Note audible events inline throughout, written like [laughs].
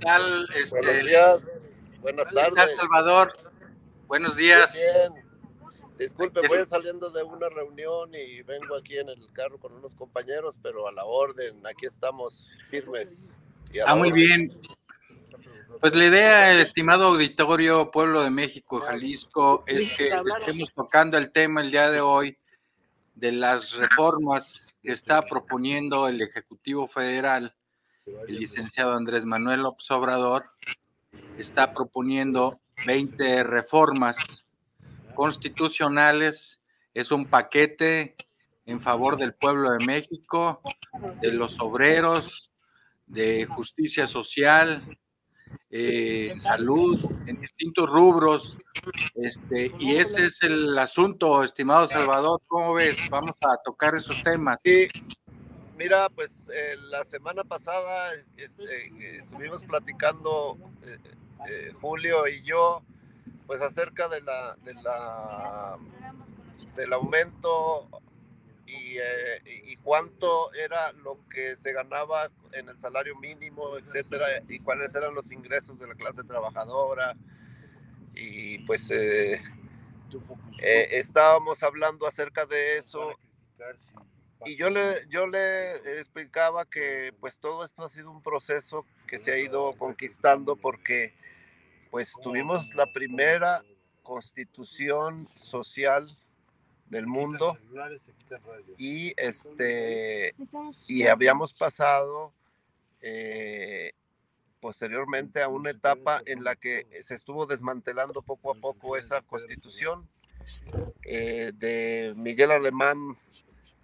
tal? Este, Buenos días, buenas ¿qué tal, tardes. Salvador? Buenos días. Bien. Disculpe, voy saliendo de una reunión y vengo aquí en el carro con unos compañeros, pero a la orden, aquí estamos firmes. y Ah, muy orden. bien. Pues la idea, estimado auditorio, Pueblo de México, Jalisco, es que estemos tocando el tema el día de hoy de las reformas que está proponiendo el Ejecutivo Federal, el licenciado Andrés Manuel López Obrador, está proponiendo 20 reformas constitucionales, es un paquete en favor del pueblo de México, de los obreros, de justicia social, eh, salud, en distintos rubros. Este, y ese es el asunto, estimado Salvador. ¿Cómo ves? Vamos a tocar esos temas. Sí, mira, pues eh, la semana pasada es- eh, estuvimos platicando eh, Julio y yo, pues acerca de la, de la del aumento y, y- cuánto era lo que se ganaba en el salario mínimo, etcétera, y cuáles eran los ingresos de la clase trabajadora. Y pues estábamos hablando acerca de eso y yo le, yo le explicaba que pues todo esto ha sido un proceso que se ha ido conquistando porque pues tuvimos la primera constitución social del mundo y este y habíamos pasado eh, posteriormente a una etapa en la que se estuvo desmantelando poco a poco esa constitución eh, de Miguel Alemán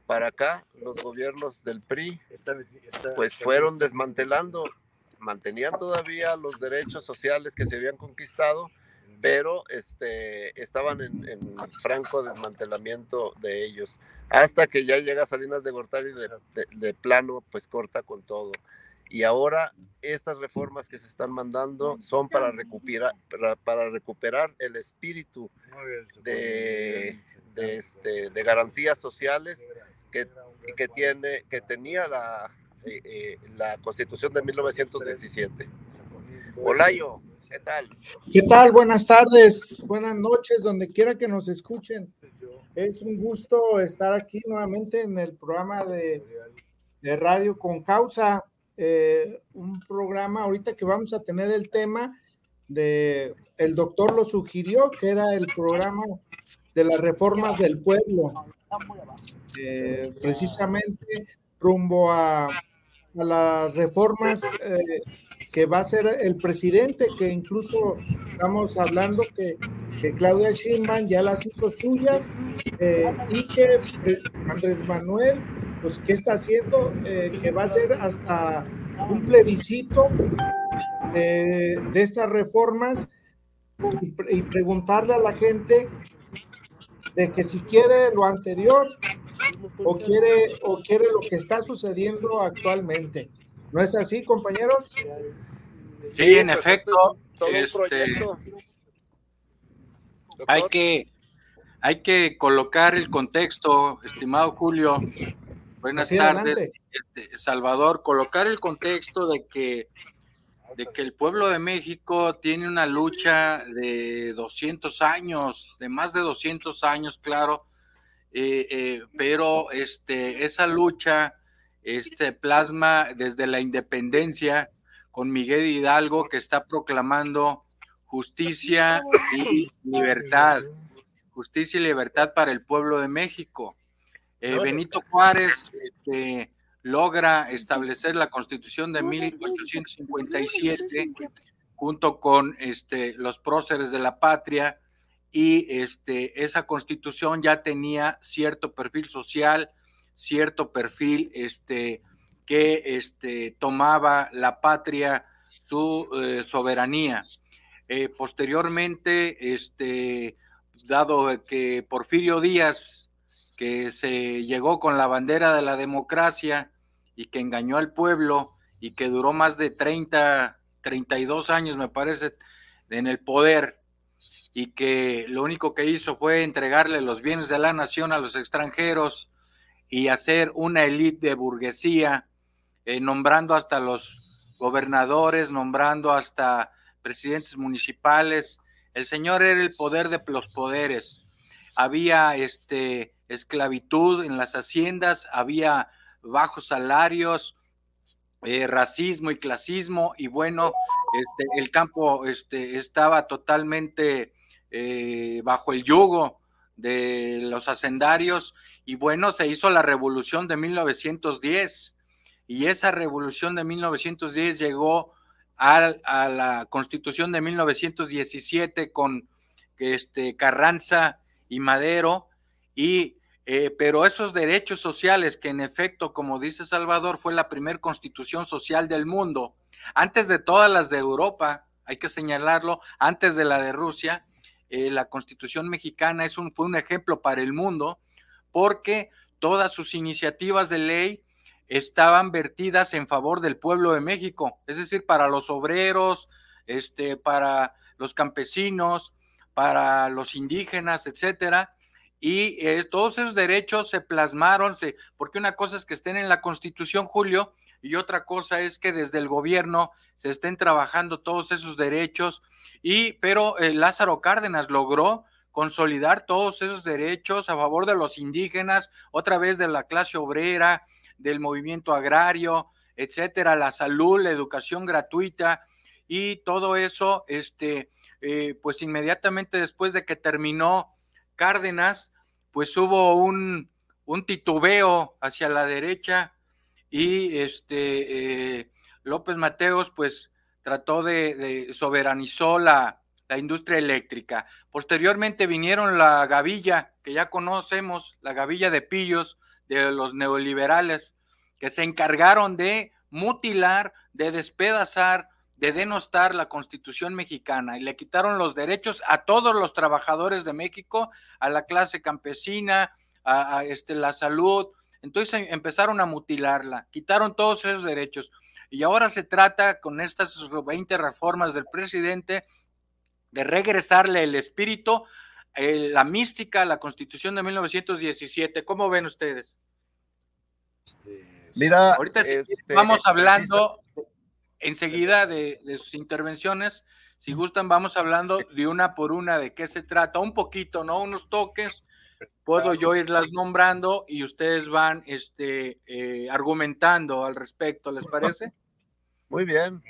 para acá los gobiernos del PRI pues fueron desmantelando mantenían todavía los derechos sociales que se habían conquistado pero este, estaban en, en franco desmantelamiento de ellos, hasta que ya llega Salinas de Gortari de, de, de, plano, pues corta con todo. Y ahora estas reformas que se están mandando son para recuperar, para, para recuperar el espíritu de, de, este, de garantías sociales que, tiene, que tenía la, eh, eh, la Constitución de 1917. Olayo, ¿Qué tal? ¿Qué tal? Buenas tardes, buenas noches, donde quiera que nos escuchen. Es un gusto estar aquí nuevamente en el programa de, de Radio con Causa, eh, un programa ahorita que vamos a tener el tema de, el doctor lo sugirió, que era el programa de las reformas del pueblo, eh, precisamente rumbo a, las reformas eh, que va a ser el presidente, que incluso estamos hablando que, que Claudia Sheinbaum ya las hizo suyas eh, y que Andrés Manuel, pues, ¿qué está haciendo? Que va a ser hasta un plebiscito de, estas reformas y, preguntarle a la gente de que si quiere lo anterior o quiere, o quiere lo que está sucediendo actualmente. ¿No es así, compañeros? Sí, sí en pues efecto. Este, hay que hay que colocar el contexto, estimado Julio. Buenas tardes, este, Salvador. Colocar el contexto de que de que el pueblo de México tiene una lucha de 200 años, de más de 200 años, claro, eh, eh, pero este, esa lucha este, plasma desde la independencia con Miguel Hidalgo que está proclamando justicia y libertad, justicia y libertad para el pueblo de México. Eh, Benito Juárez este, logra establecer la constitución de 1857 junto con este, los próceres de la patria, y este, esa constitución ya tenía cierto perfil social, cierto perfil este, que este, tomaba la patria su eh, soberanía. Eh, posteriormente, este, dado que Porfirio Díaz, que se llegó con la bandera de la democracia y que engañó al pueblo y que duró más de 30, 32 años, me parece, en el poder, y que lo único que hizo fue entregarle los bienes de la nación a los extranjeros y hacer una élite de burguesía, eh, nombrando hasta los gobernadores, nombrando hasta presidentes municipales. El señor era el poder de los poderes. Había este, esclavitud en las haciendas, había bajos salarios, eh, racismo y clasismo, y bueno, este, el campo este, estaba totalmente eh, bajo el yugo de los hacendarios. Y bueno, se hizo la revolución de 1910 y esa revolución de 1910 llegó a, la constitución de 1917 con este, Carranza y Madero. Y eh, pero esos derechos sociales que en efecto, como dice Salvador, fue la primera constitución social del mundo, antes de todas las de Europa, hay que señalarlo, antes de la de Rusia, eh, la constitución mexicana es un, fue un ejemplo para el mundo porque todas sus iniciativas de ley estaban vertidas en favor del pueblo de México, es decir, para los obreros, este, para los campesinos, para los indígenas, etcétera. Y eh, todos esos derechos se plasmaron, porque una cosa es que estén en la Constitución, Julio, y otra cosa es que desde el gobierno se estén trabajando todos esos derechos y pero eh, Lázaro Cárdenas logró consolidar todos esos derechos a favor de los indígenas, otra vez de la clase obrera, del movimiento agrario, etcétera, la salud, la educación gratuita y todo eso, este, eh, pues inmediatamente después de que terminó Cárdenas, pues hubo un, un titubeo hacia la derecha y este eh, López Mateos pues trató de, soberanizó la, la, industria eléctrica. Posteriormente vinieron la gavilla, que ya conocemos, la gavilla de pillos de los neoliberales, que se encargaron de mutilar, de despedazar, de denostar la constitución mexicana y le quitaron los derechos a todos los trabajadores de México, a la clase campesina, a, a este, la salud, entonces em, empezaron a mutilarla, quitaron todos esos derechos. Y ahora se trata con estas 20 reformas del presidente de regresarle el espíritu, la mística, la constitución de 1917. ¿Cómo ven ustedes? Mira, ahorita este, vamos hablando enseguida de, de sus intervenciones. Si gustan, vamos hablando de una por una de qué se trata, un poquito, ¿no? Unos toques puedo yo irlas nombrando y ustedes van este, eh, argumentando al respecto, ¿les parece? [laughs] Muy bien.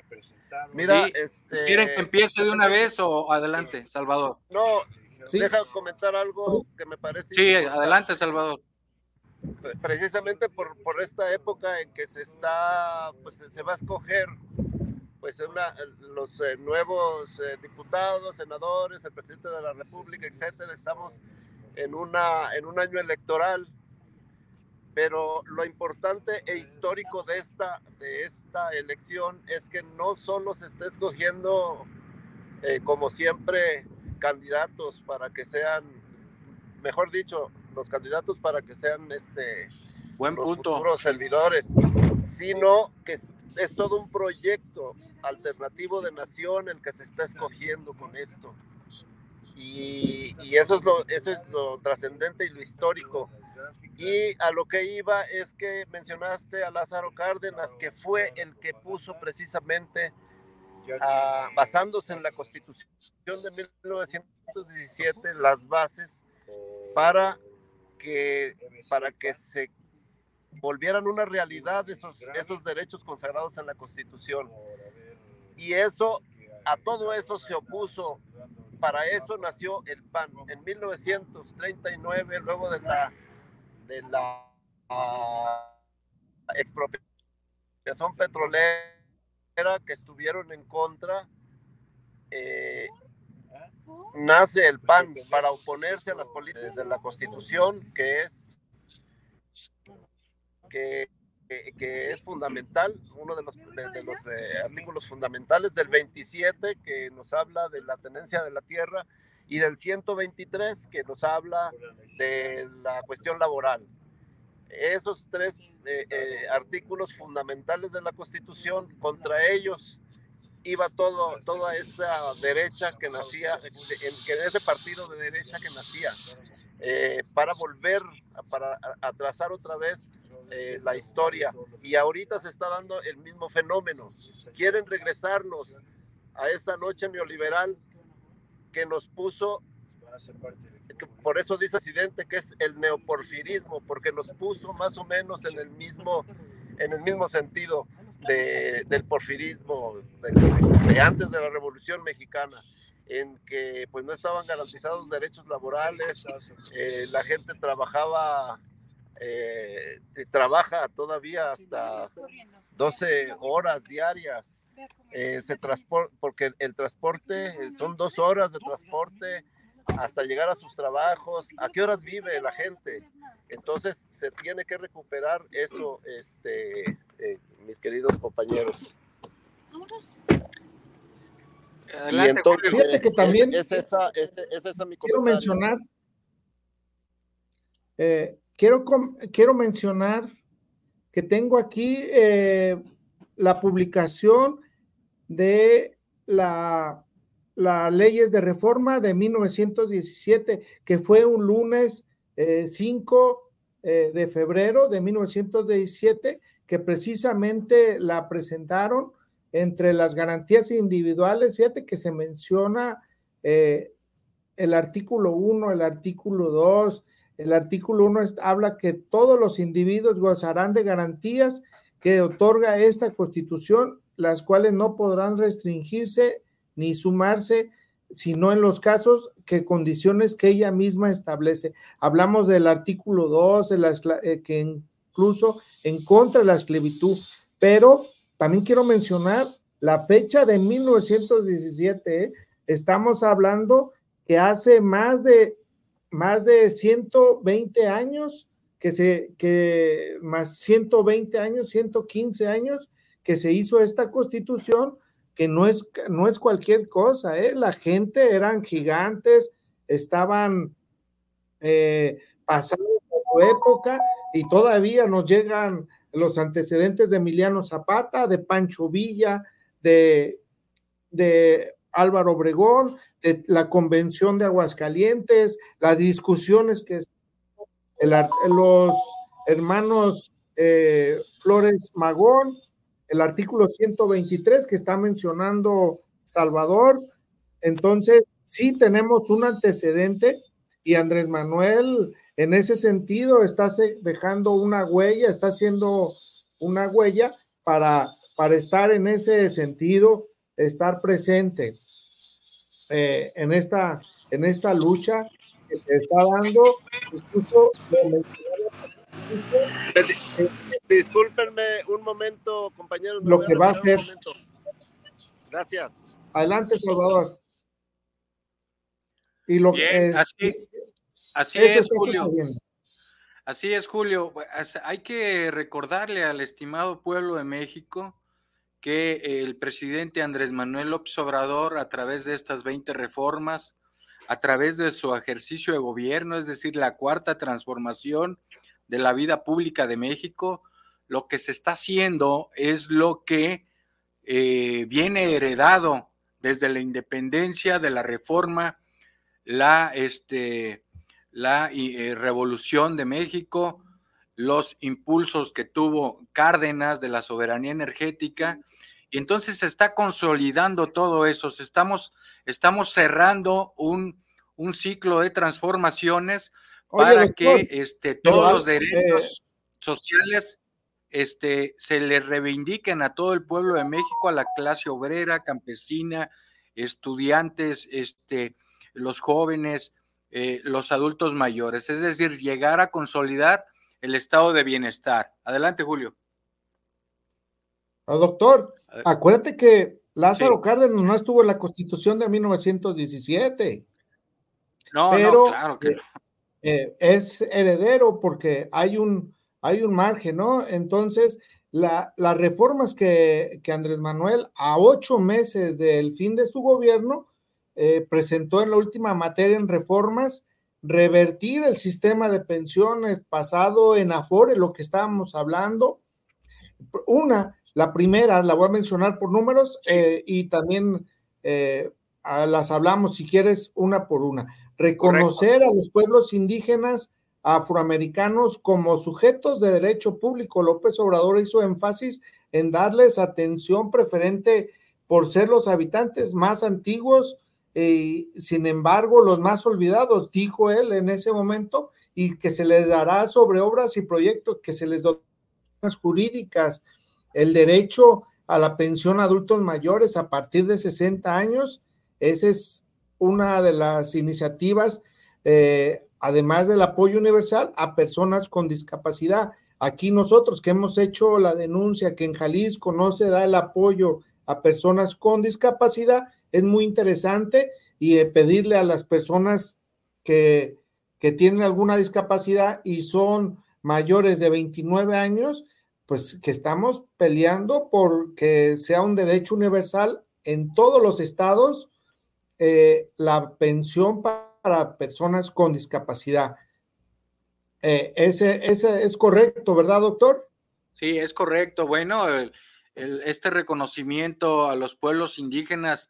Mira, este... ¿quieren que empiece de una vez o adelante, Salvador? No, deja comentar algo que me parece. Sí, adelante, Salvador. Precisamente por, por esta época en que se está, pues se va a escoger pues una, los eh, nuevos eh, diputados, senadores, el presidente de la República, etcétera. Estamos en, una, en un año electoral, pero lo importante e histórico de esta, de esta elección es que no solo se está escogiendo, eh, como siempre, candidatos para que sean, mejor dicho, los candidatos para que sean este, Buen los punto. futuros servidores, sino que es, es todo un proyecto alternativo de nación el que se está escogiendo con esto. Y, eso es lo, eso es lo trascendente y lo histórico. Y a lo que iba es que mencionaste a Lázaro Cárdenas, que fue el que puso precisamente, ah, basándose en la constitución de 1917, las bases para que, para que se volvieran una realidad esos, esos derechos consagrados en la constitución. Y eso, a todo eso se opuso para eso nació el PAN. En 1939, luego de la, de la expropiación petrolera que estuvieron en contra, eh, nace el PAN para oponerse a las políticas de la Constitución, que es que, que es fundamental, uno de los, de, los eh, artículos fundamentales del 27 que nos habla de la tenencia de la tierra y del 123 que nos habla de la cuestión laboral. Esos tres eh, eh, artículos fundamentales de la Constitución, contra ellos iba todo, toda esa derecha que nacía, en, en ese partido de derecha que nacía, eh, para volver, para atrasar otra vez eh, la historia. Y ahorita se está dando el mismo fenómeno. Quieren regresarnos a esa noche neoliberal que nos puso, por eso dice presidente que es el neoporfirismo, porque nos puso más o menos en el mismo, en el mismo sentido del porfirismo de, antes de la Revolución Mexicana en que pues no estaban garantizados derechos laborales, eh, la gente trabajaba, eh, trabaja todavía hasta 12 horas diarias, eh, se porque el transporte son dos horas de transporte hasta llegar a sus trabajos, a qué horas vive la gente. Entonces se tiene que recuperar eso, este, mis queridos compañeros. y entonces, fíjate que también es, esa, es, esa mi quiero mencionar, eh, quiero, quiero mencionar que tengo aquí eh, la publicación de la, las leyes de reforma de 1917, que fue un lunes 5 eh, de febrero de 1917 que precisamente la presentaron entre las garantías individuales. Fíjate que se menciona eh, el artículo 1, el artículo 2. El artículo 1 habla que todos los individuos gozarán de garantías que otorga esta constitución, las cuales no podrán restringirse ni sumarse, sino en los casos que condiciones que ella misma establece. Hablamos del artículo 2, eh, que incluso en contra de la esclavitud. Pero también quiero mencionar la fecha de 1917. ¿eh? Estamos hablando que hace más de más de 120 años que se que más 120 años, 115 años que se hizo esta constitución que no es no es cualquier cosa, ¿eh? la gente eran gigantes, estaban eh, pasando su época y todavía nos llegan los antecedentes de Emiliano Zapata, de Pancho Villa, de, de Álvaro Obregón, de la convención de Aguascalientes, las discusiones que los hermanos eh, Flores Magón, el artículo 123 que está mencionando Salvador. Entonces, sí tenemos un antecedente y Andrés Manuel en ese sentido, estás dejando una huella, está haciendo una huella para, para estar en ese sentido, estar presente eh, en, esta, en esta lucha que se está dando. Incluso, Discúlpenme un momento, compañeros. Lo que va a hacer. Gracias. Adelante, Salvador. Y lo que es, Así es, Julio. Así es, Julio. Hay que recordarle al estimado pueblo de México que el presidente Andrés Manuel López Obrador, a través de estas 20 reformas, a través de su ejercicio de gobierno, es decir, la cuarta transformación de la vida pública de México, lo que se está haciendo es lo que eh, viene heredado desde la independencia de la reforma, la, este, la eh, revolución de México, los impulsos que tuvo Cárdenas de la soberanía energética, y entonces se está consolidando todo eso, estamos, estamos cerrando un, un ciclo de transformaciones para que este, todos los derechos sociales este, se le reivindiquen a todo el pueblo de México, a la clase obrera, campesina, estudiantes, este, los jóvenes, eh, los adultos mayores, es decir, llegar a consolidar el estado de bienestar. Adelante, Julio. Ah, doctor, acuérdate que Lázaro Cárdenas no estuvo en la constitución de 1917. No, pero, claro que eh, es heredero porque hay un, hay un margen, ¿no? Entonces, las reformas que, Andrés Manuel, a ocho meses del fin de su gobierno, eh, presentó en la última materia en reformas, revertir el sistema de pensiones pasado en Afore, lo que estábamos hablando. Una, la primera, la voy a mencionar por números eh, y también eh, las hablamos, si quieres, una por una. Reconocer a los pueblos indígenas afroamericanos como sujetos de derecho público. López Obrador hizo énfasis en darles atención preferente por ser los habitantes más antiguos y, sin embargo, los más olvidados, dijo él en ese momento, y que se les dará sobre obras y proyectos, que se les dará jurídicas, el derecho a la pensión a adultos mayores a partir de 60 años. Esa es una de las iniciativas, eh, además del apoyo universal a personas con discapacidad. Aquí nosotros que hemos hecho la denuncia que en Jalisco no se da el apoyo a personas con discapacidad, es muy interesante y eh, pedirle a las personas que, que tienen alguna discapacidad y son mayores de 29 años, pues que estamos peleando por que sea un derecho universal en todos los estados eh, la pensión para personas con discapacidad. Eh, ese, ese, es correcto, ¿verdad, doctor? Sí, es correcto. Bueno, este reconocimiento a los pueblos indígenas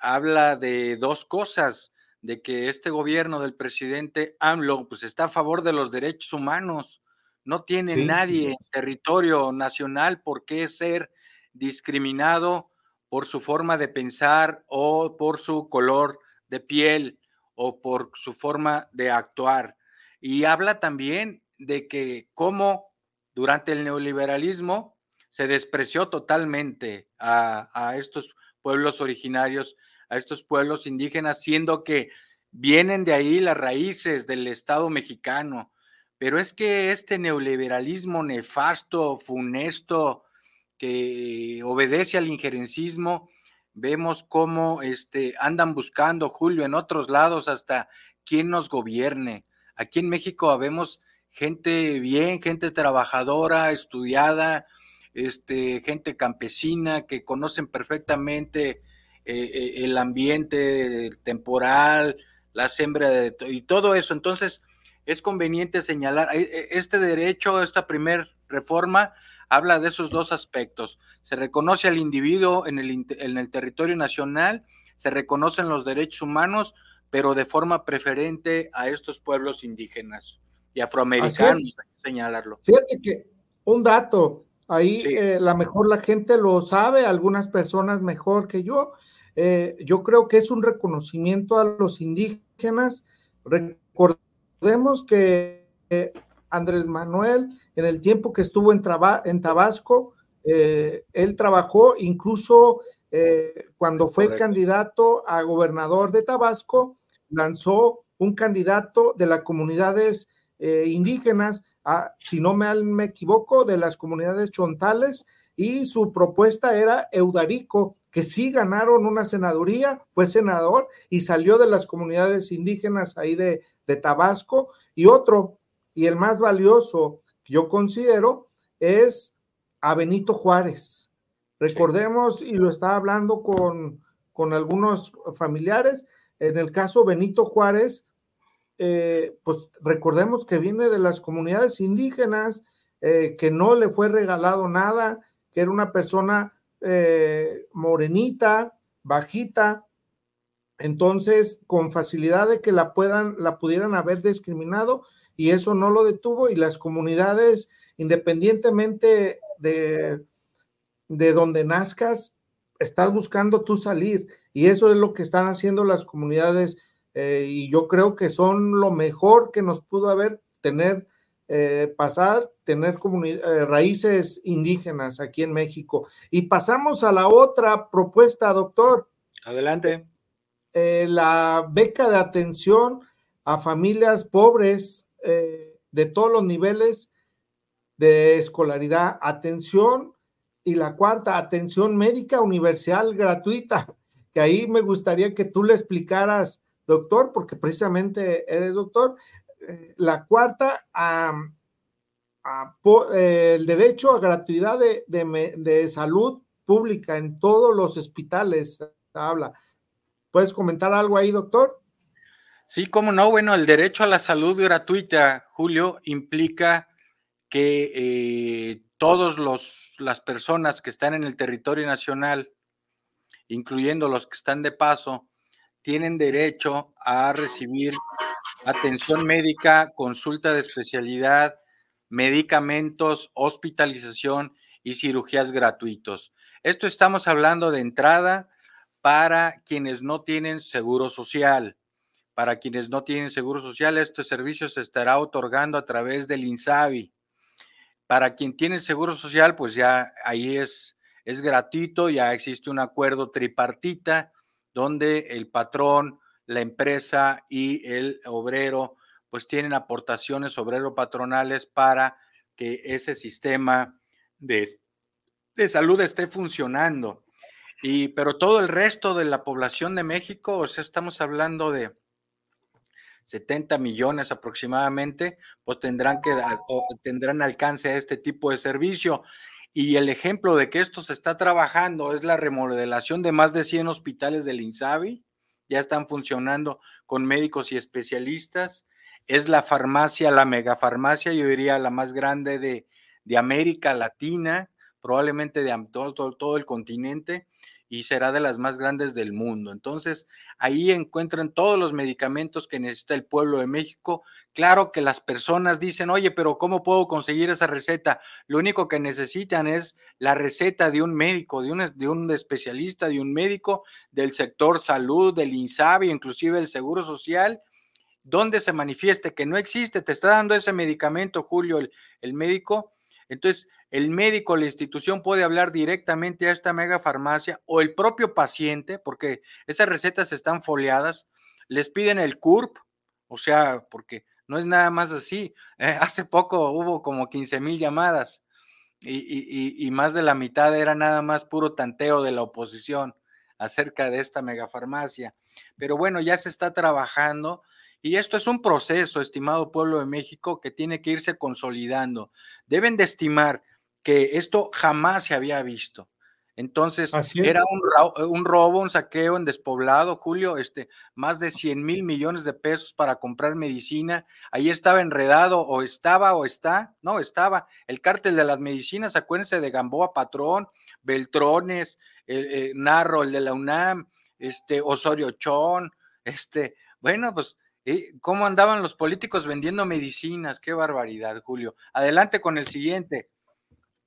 habla de dos cosas, de que este gobierno del presidente AMLO pues está a favor de los derechos humanos, no tiene nadie en territorio nacional por qué ser discriminado por su forma de pensar o por su color de piel o por su forma de actuar. Y habla también de que cómo durante el neoliberalismo se despreció totalmente a, a estos pueblos originarios, a estos pueblos indígenas, siendo que vienen de ahí las raíces del Estado mexicano, pero es que este neoliberalismo nefasto, funesto, que obedece al injerencismo, vemos cómo este, andan buscando, Julio, en otros lados hasta quién nos gobierne. Aquí en México vemos gente bien, gente trabajadora, estudiada, este, gente campesina que conocen perfectamente eh, eh, el ambiente temporal, la siembra de, y todo eso. Entonces, es conveniente señalar, eh, eh, este derecho, esta primer reforma, habla de esos dos aspectos. Se reconoce al individuo en el, en el territorio nacional, se reconocen los derechos humanos, pero de forma preferente a estos pueblos indígenas y afroamericanos, señalarlo. Fíjate que un dato, ahí eh, la mejor la gente lo sabe, algunas personas mejor que yo. yo creo que es un reconocimiento a los indígenas. Recordemos que Andrés Manuel, en el tiempo que estuvo en, en Tabasco, eh, él trabajó incluso eh, cuando fue candidato a gobernador de Tabasco, lanzó un candidato de las comunidades eh, indígenas, si no me, me, equivoco, de las comunidades chontales, y su propuesta era Eudarico, que sí ganaron una senaduría, fue senador y salió de las comunidades indígenas ahí de, de Tabasco, y otro, y el más valioso que yo considero, es a Benito Juárez. Recordemos, y lo estaba hablando con, con algunos familiares, en el caso Benito Juárez, eh, pues recordemos que viene de las comunidades indígenas, eh, que no le fue regalado nada, que era una persona eh, morenita, bajita, entonces, con facilidad de que la puedan, la pudieran haber discriminado y eso no lo detuvo y las comunidades, independientemente de, de donde nazcas, estás buscando tú salir y eso es lo que están haciendo las comunidades eh, y yo creo que son lo mejor que nos pudo haber tener eh, pasar, tener eh, raíces indígenas aquí en México. Y pasamos a la otra propuesta, doctor. Adelante. Eh, la beca de atención a familias pobres de todos los niveles de escolaridad, atención y la cuarta, atención médica universal gratuita, que ahí me gustaría que tú le explicaras, doctor, porque precisamente eres doctor. Eh, la cuarta, eh, el derecho a gratuidad de, de, salud pública en todos los hospitales. Habla. ¿Puedes comentar algo ahí, doctor? Sí, cómo no. Bueno, el derecho a la salud gratuita, Julio, implica que eh, todos los las personas que están en el territorio nacional, incluyendo los que están de paso, tienen derecho a recibir atención médica, consulta de especialidad, medicamentos, hospitalización y cirugías gratuitos. Esto estamos hablando de entrada para quienes no tienen seguro social. Para quienes no tienen seguro social, este servicio se estará otorgando a través del INSABI. Para quien tiene seguro social, pues ya ahí es, es gratuito, ya existe un acuerdo tripartita donde el patrón, la empresa y el obrero pues tienen aportaciones obrero-patronales para que ese sistema de, de salud esté funcionando. Y, pero todo el resto de la población de México, o sea, estamos hablando de 70 millones aproximadamente, pues tendrán que tendrán alcance a este tipo de servicio. Y el ejemplo de que esto se está trabajando es la remodelación de más de 100 hospitales del INSABI, ya están funcionando con médicos y especialistas. Es la farmacia, la megafarmacia, yo diría la más grande de, de América Latina, probablemente de todo, todo, todo el continente y será de las más grandes del mundo. Entonces, ahí encuentran todos los medicamentos que necesita el pueblo de México. Claro que las personas dicen, oye, pero ¿cómo puedo conseguir esa receta? Lo único que necesitan es la receta de un médico, de un, de un especialista, de un médico del sector salud, del INSABI, inclusive del Seguro Social, donde se manifieste que no existe, te está dando ese medicamento, Julio, el, el médico. Entonces, el médico, la institución puede hablar directamente a esta mega farmacia o el propio paciente, porque esas recetas están foliadas, les piden el CURP, o sea, porque no es nada más así. [laughs] Eh, hace poco hubo como 15 mil llamadas y, y, más de la mitad era nada más puro tanteo de la oposición acerca de esta megafarmacia. Pero bueno, ya se está trabajando y esto es un proceso, estimado pueblo de México, que tiene que irse consolidando. Deben de estimar que esto jamás se había visto. Entonces, era un, robo, un saqueo en despoblado, Julio, este, más de 100 mil millones de pesos para comprar medicina. Ahí estaba enredado, o estaba, o está, no, estaba el cártel de las medicinas, acuérdense de Gamboa Patrón, Beltrones, eh, Narro, el de la UNAM, este, Osorio Chón, [laughs] este, bueno, pues, eh, ¿cómo andaban los políticos vendiendo medicinas? Qué barbaridad, Julio. Adelante con el siguiente.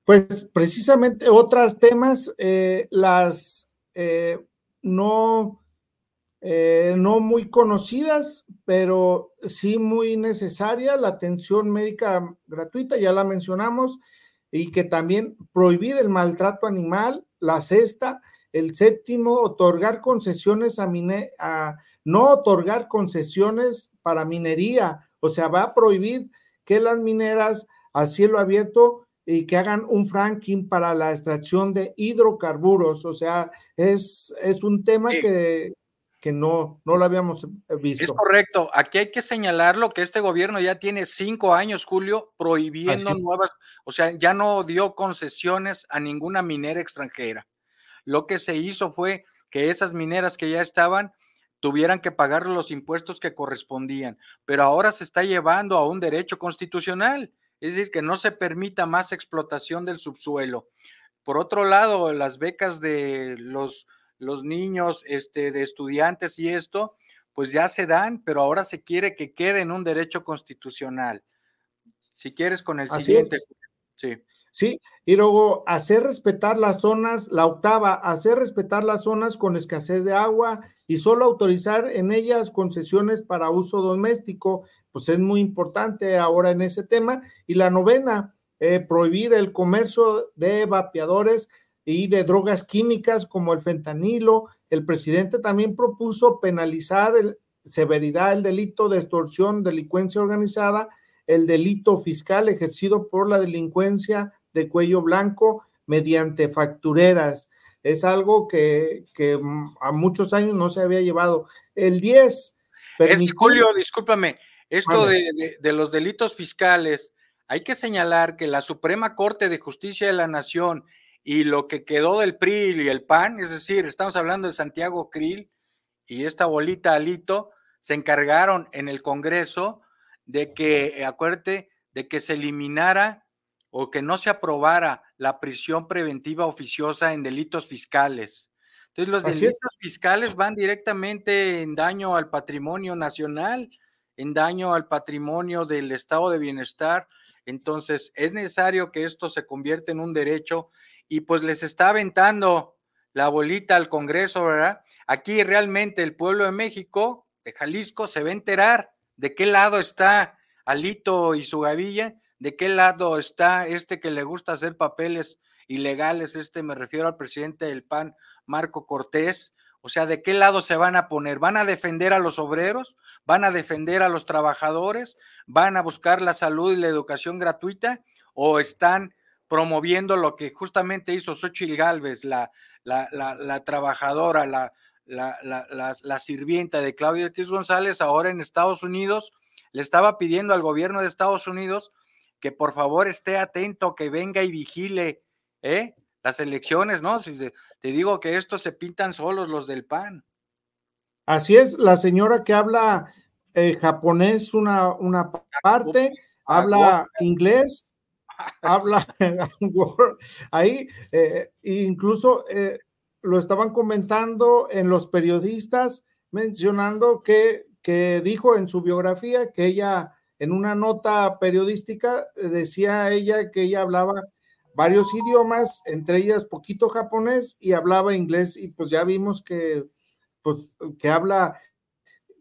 Pues precisamente otros temas, eh, las eh, no, eh, no muy conocidas, pero sí muy necesaria, la atención médica gratuita, ya la mencionamos, y que también prohibir el maltrato animal, la sexta, el séptimo, otorgar concesiones a, mine, a no otorgar concesiones para minería, o sea, va a prohibir que las mineras a cielo abierto y que hagan un franking para la extracción de hidrocarburos. O sea, es, es un tema que, que no, no lo habíamos visto. Es correcto. Aquí hay que señalarlo que este gobierno ya tiene cinco años, Julio, prohibiendo nuevas, o sea, ya no dio concesiones a ninguna minera extranjera. Lo que se hizo fue que esas mineras que ya estaban tuvieran que pagar los impuestos que correspondían, pero ahora se está llevando a un derecho constitucional es decir, que no se permita más explotación del subsuelo. Por otro lado, las becas de los, los niños, este, de estudiantes y esto, pues ya se dan, pero ahora se quiere que quede en un derecho constitucional. Si quieres con el siguiente. Sí. Sí, y luego hacer respetar las zonas, la octava, hacer respetar las zonas con escasez de agua y solo autorizar en ellas concesiones para uso doméstico, pues es muy importante ahora en ese tema. Y la novena, eh, prohibir el comercio de vapeadores y de drogas químicas como el fentanilo. El presidente también propuso penalizar el, severidad el delito de extorsión, delincuencia organizada, el delito fiscal ejercido por la delincuencia de cuello blanco, mediante factureras. Es algo que, a muchos años no se había llevado. El 10. Es, Julio, discúlpame, esto de, de los delitos fiscales, hay que señalar que la Suprema Corte de Justicia de la Nación y lo que quedó del PRI y el PAN, es decir, estamos hablando de Santiago Krill y esta bolita Alito, se encargaron en el Congreso de que, acuérdate, de que se eliminara o que no se aprobara la prisión preventiva oficiosa en delitos fiscales. Entonces, los delitos fiscales van directamente en daño al patrimonio nacional, en daño al patrimonio del estado de bienestar. Entonces, es necesario que esto se convierta en un derecho y pues les está aventando la bolita al Congreso, ¿verdad? Aquí realmente el pueblo de México, de Jalisco, se va a enterar de qué lado está Alito y su gavilla, de qué lado está este que le gusta hacer papeles ilegales, este me refiero al presidente del PAN, Marco Cortés, o sea, ¿de qué lado se van a poner? ¿Van a defender a los obreros? ¿Van a defender a los trabajadores? ¿Van a buscar la salud y la educación gratuita? ¿O están promoviendo lo que justamente hizo Xochitl Galvez, la, la, la, trabajadora, la, la, sirvienta de Claudia X González, ahora en Estados Unidos, le estaba pidiendo al gobierno de Estados Unidos que por favor esté atento, que venga y vigile ¿eh? las elecciones, ¿no? Si te, digo que estos se pintan solos los del PAN. Así es, la señora que habla eh, japonés una, una parte, habla inglés, habla [laughs] ahí, eh, incluso eh, lo estaban comentando en los periodistas, mencionando que, que dijo en su biografía que ella, en una nota periodística, decía ella que ella hablaba varios idiomas, entre ellas poquito japonés y hablaba inglés, y pues ya vimos que, pues, que habla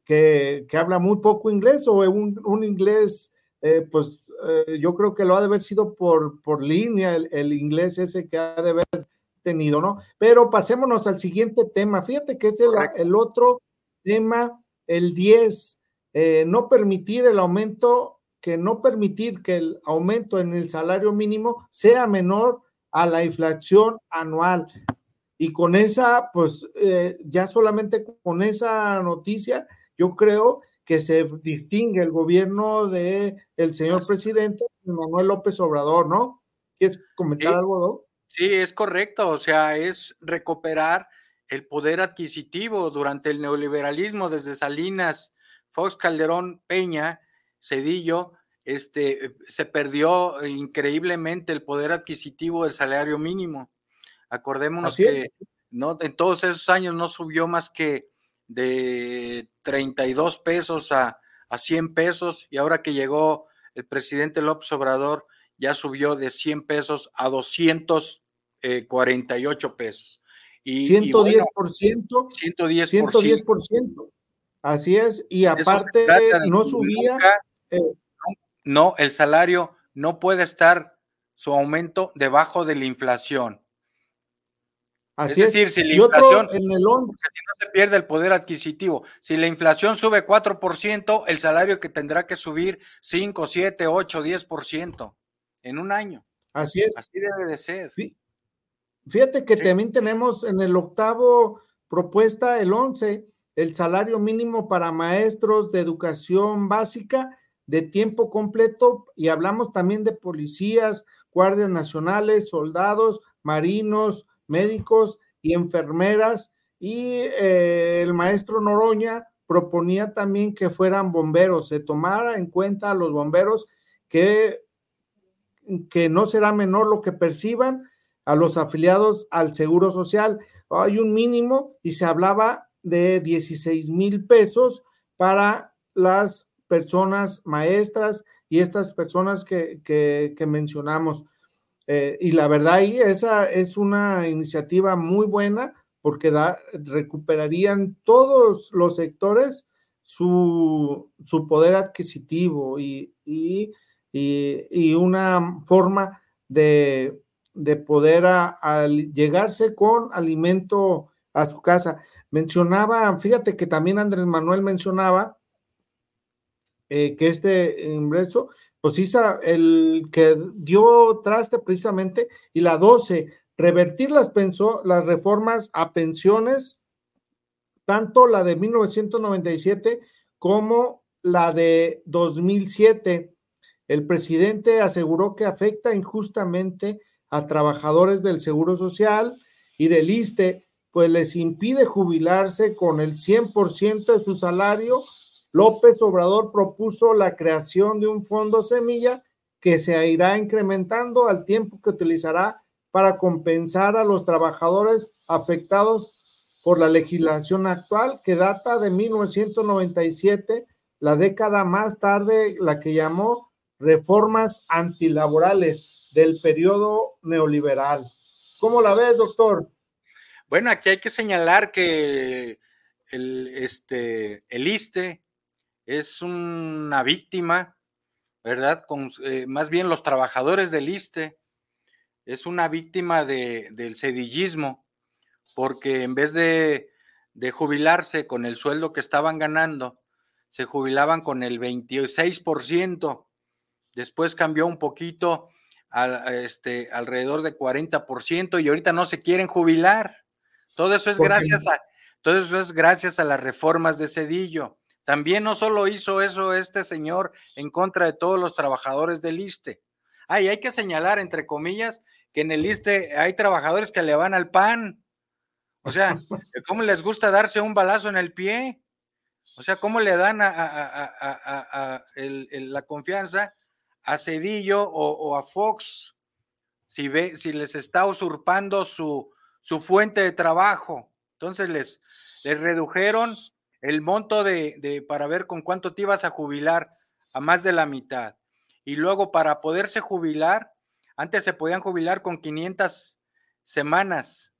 que, que habla muy poco inglés o un, un inglés eh, pues eh, yo creo que lo ha de haber sido por, por línea el, inglés ese que ha de haber tenido, ¿no? Pero pasémonos al siguiente tema. Fíjate que es el, otro tema, el 10, eh, no permitir el aumento, que no permitir que el aumento en el salario mínimo sea menor a la inflación anual. Y con esa, pues ya solamente con esa noticia, yo creo que se distingue el gobierno de el señor presidente Manuel López Obrador, ¿no? ¿Quieres comentar algo, Do? Sí, es correcto, o sea, es recuperar el poder adquisitivo durante el neoliberalismo desde Salinas, Fox Calderón, Peña, Cedillo, este, se perdió increíblemente el poder adquisitivo del salario mínimo. Acordémonos que no, en todos esos años no subió más que de 32 pesos a, a 100 pesos y ahora que llegó el presidente López Obrador ya subió de 100 pesos a 248 eh, pesos. Y, 110%. 110%. 110%. Así es. Y aparte no subía. Eh, no, el salario no puede estar su aumento debajo de la inflación. Así es decir, si la inflación, en el si no se pierde el poder adquisitivo, si la inflación sube 4%, el salario que tendrá que subir 5, 7, 8, 10% en un año. Así es. Así debe de ser. Fíjate que también tenemos en el octavo propuesta, el 11, el salario mínimo para maestros de educación básica de tiempo completo y hablamos también de policías, guardias nacionales, soldados, marinos, médicos y enfermeras. Y eh, el maestro Noroña proponía también que fueran bomberos, se tomara en cuenta a los bomberos que, que no será menor lo que perciban a los afiliados al Seguro Social. Hay un mínimo y se hablaba de 16 mil pesos para las personas maestras y estas personas que, que mencionamos. Eh, y la verdad, ahí esa es una iniciativa muy buena porque da, recuperarían todos los sectores su, su poder adquisitivo y, y, y, una forma de, de poder llegarse con alimento a su casa. Mencionaba, fíjate que también Andrés Manuel mencionaba eh, que este ingreso, pues ISA, el que dio traste precisamente, y la 12, revertir las, las reformas a pensiones, tanto la de 1997 como la de 2007. El presidente aseguró que afecta injustamente a trabajadores del Seguro Social y del ISTE, pues les impide jubilarse con el 100% de su salario. López Obrador propuso la creación de un fondo semilla que se irá incrementando al tiempo que utilizará para compensar a los trabajadores afectados por la legislación actual que data de 1997, la década más tarde, la que llamó reformas antilaborales del periodo neoliberal. ¿Cómo la ves, doctor? Bueno, aquí hay que señalar que el, este, el ISTE es una víctima, ¿verdad? Con, eh, más bien los trabajadores del ISTE es una víctima de, del sedillismo, porque en vez de, de jubilarse con el sueldo que estaban ganando, se jubilaban con el 26%. Después cambió un poquito al, este, alrededor de 40% y ahorita no se quieren jubilar. Todo eso es gracias a todo eso es gracias a las reformas de Cedillo. También no solo hizo eso este señor en contra de todos los trabajadores del ISTE. Ah, hay que señalar, entre comillas, que en el ISTE hay trabajadores que le van al pan. O sea, [laughs] ¿cómo les gusta darse un balazo en el pie? O sea, ¿cómo le dan a, la confianza a Cedillo o, a Fox si, ve, si les está usurpando su, su fuente de trabajo? Entonces les, les redujeron el monto de, de, para ver con cuánto te ibas a jubilar a más de la mitad. Y luego para poderse jubilar, antes se podían jubilar con 500 semanas.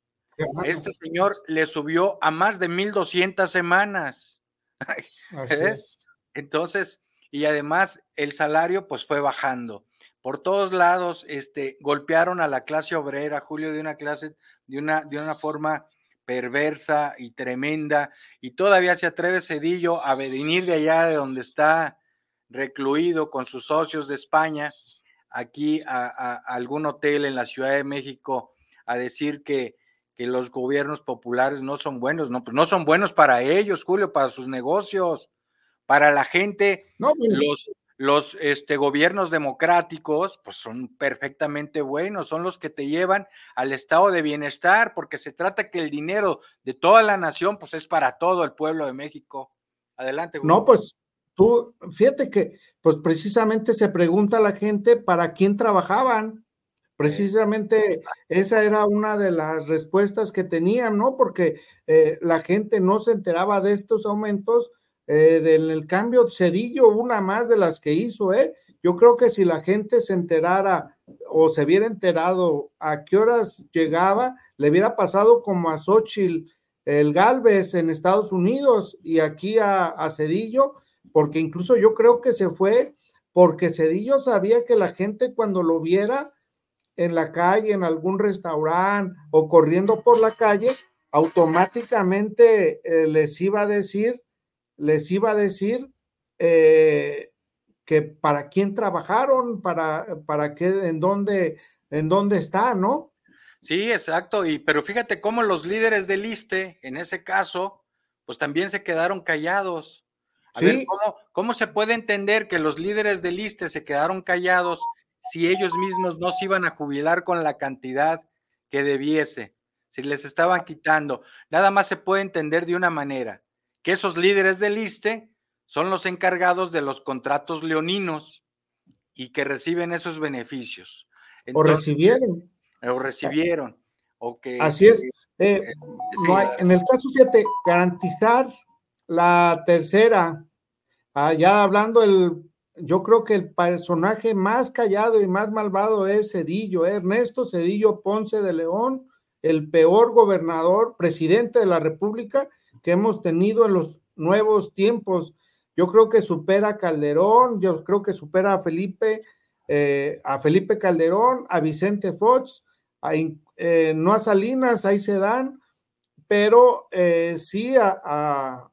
Este señor le subió a más de 1200 semanas. [laughs] Entonces, y además el salario pues fue bajando. Por todos lados, este, golpearon a la clase obrera, Julio, de una clase, de una, de una forma perversa y tremenda, y todavía se atreve Cedillo a venir de allá de donde está recluido con sus socios de España, aquí a, algún hotel en la Ciudad de México, a decir que, que, los gobiernos populares no son buenos, no, pues no son buenos para ellos, Julio, para sus negocios, para la gente, no, los, los este, gobiernos democráticos, pues son perfectamente buenos, son los que te llevan al estado de bienestar, porque se trata que el dinero de toda la nación, pues es para todo el pueblo de México. Adelante. No, pues tú, fíjate que, pues precisamente se pregunta a la gente para quién trabajaban. Precisamente esa era una de las respuestas que tenían, ¿no? Porque eh, la gente no se enteraba de estos aumentos eh, del cambio Cedillo, una más de las que hizo, ¿eh? Yo creo que si la gente se enterara o se hubiera enterado a qué horas llegaba, le hubiera pasado como a Xochitl el Galvez en Estados Unidos y aquí a, a Cedillo, porque incluso yo creo que se fue porque Cedillo sabía que la gente cuando lo viera en la calle, en algún restaurante o corriendo por la calle, automáticamente eh, les iba a decir les iba a decir eh, que para quién trabajaron, para, para qué, en dónde, en dónde está, ¿no? Sí, exacto. Y pero fíjate cómo los líderes del ISTE, en ese caso, pues también se quedaron callados. A ¿Sí? ver, ¿cómo, ¿cómo, se puede entender que los líderes del ISTE se quedaron callados si ellos mismos no se iban a jubilar con la cantidad que debiese? Si les estaban quitando. Nada más se puede entender de una manera que esos líderes del ISTE son los encargados de los contratos leoninos y que reciben esos beneficios. o recibieron. O recibieron. O Así es. Eh, eh, en el caso, fíjate, garantizar la tercera, ah, ya hablando el, yo creo que el personaje más callado y más malvado es Cedillo, ¿eh? Ernesto Cedillo Ponce de León, el peor gobernador, presidente de la República, que hemos tenido en los nuevos tiempos. Yo creo que supera a Calderón, yo creo que supera a Felipe, eh, a Felipe Calderón, a Vicente Fox, eh, no a Salinas, ahí se dan, pero eh, sí a,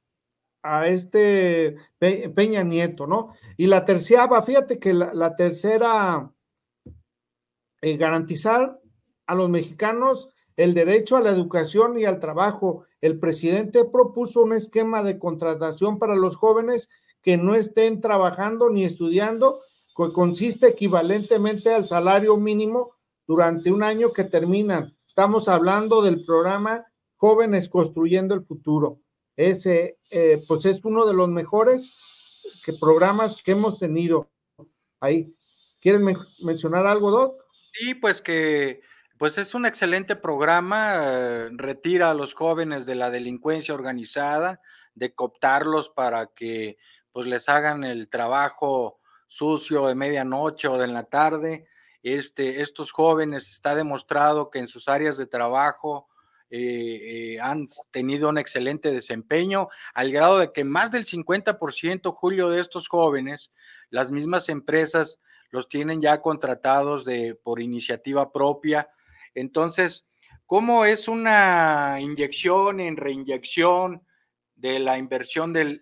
a este Peña Nieto, ¿no? Y la tercera, fíjate que la, tercera, eh, garantizar a los mexicanos el derecho a la educación y al trabajo. El presidente propuso un esquema de contratación para los jóvenes que no estén trabajando ni estudiando, que consiste equivalentemente al salario mínimo durante un año que terminan. Estamos hablando del programa Jóvenes Construyendo el Futuro. Ese, eh, pues es uno de los mejores que programas que hemos tenido ahí. ¿Quieres mencionar algo, Doc? Sí, pues que pues es un excelente programa, eh, retira a los jóvenes de la delincuencia organizada, de cooptarlos para que pues les hagan el trabajo sucio de medianoche o de en la tarde. Este, estos jóvenes está demostrado que en sus áreas de trabajo eh, eh, han tenido un excelente desempeño, al grado de que más del 50%, Julio, de estos jóvenes, las mismas empresas los tienen ya contratados de, por iniciativa propia entonces, ¿cómo es una inyección en reinyección de la inversión del,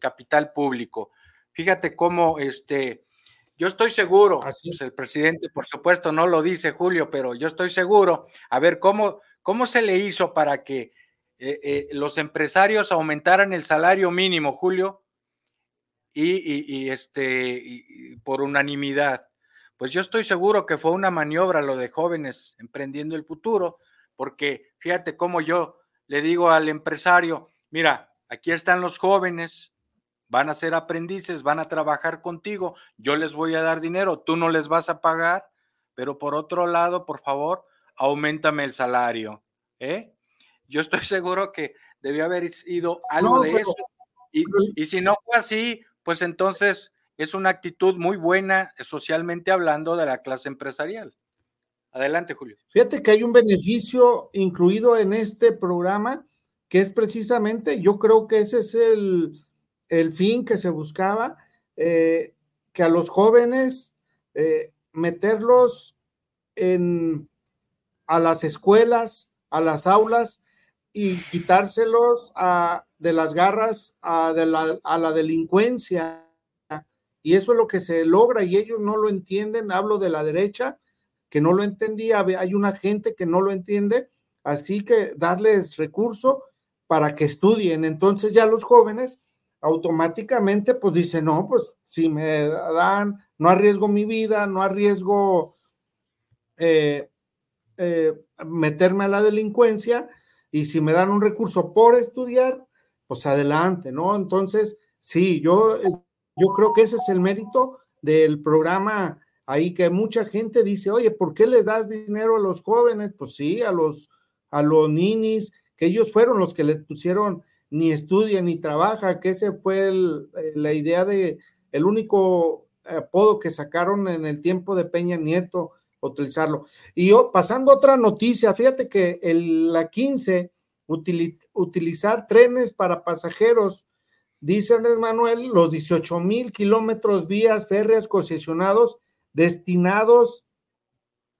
capital público? Fíjate cómo este, yo estoy seguro, pues el presidente por supuesto no lo dice Julio, pero yo estoy seguro, a ver cómo, cómo se le hizo para que eh, eh, los empresarios aumentaran el salario mínimo, Julio, y, este, por unanimidad. Pues yo estoy seguro que fue una maniobra lo de jóvenes emprendiendo el futuro, porque fíjate cómo yo le digo al empresario, mira, aquí están los jóvenes, van a ser aprendices, van a trabajar contigo, yo les voy a dar dinero, tú no les vas a pagar, pero por otro lado, por favor, aumentame el salario. ¿eh? Yo estoy [laughs] seguro que debió haber sido algo de eso. Y, y si no fue así, pues entonces es una actitud muy buena socialmente hablando de la clase empresarial. Adelante, Julio. Fíjate que hay un beneficio incluido en este programa que es precisamente, yo creo que ese es el, fin que se buscaba, eh, que a los jóvenes eh, meterlos en, a las escuelas, a las aulas y quitárselos a, de las garras a, de la, a la delincuencia y eso es lo que se logra y ellos no lo entienden. Hablo de la derecha, que no lo entendía, hay una gente que no lo entiende, así que darles recurso para que estudien. Entonces ya los jóvenes automáticamente pues dicen, no, pues si me dan, no arriesgo mi vida, no arriesgo eh, eh, meterme a la delincuencia y si me dan un recurso por estudiar, pues adelante, ¿no? Entonces, sí, yo yo creo que ese es el mérito del programa ahí que mucha gente dice, oye, ¿por qué les das dinero a los jóvenes? Pues sí, a los, a los ninis, que ellos fueron los que les pusieron ni estudia ni trabaja, que ese fue eh, la idea de el único apodo que sacaron en el tiempo de Peña Nieto, utilizarlo. Y yo, pasando otra noticia, fíjate que el, la 15, utilizar trenes para pasajeros dice Andrés Manuel, los 18 mil kilómetros vías férreas concesionados destinados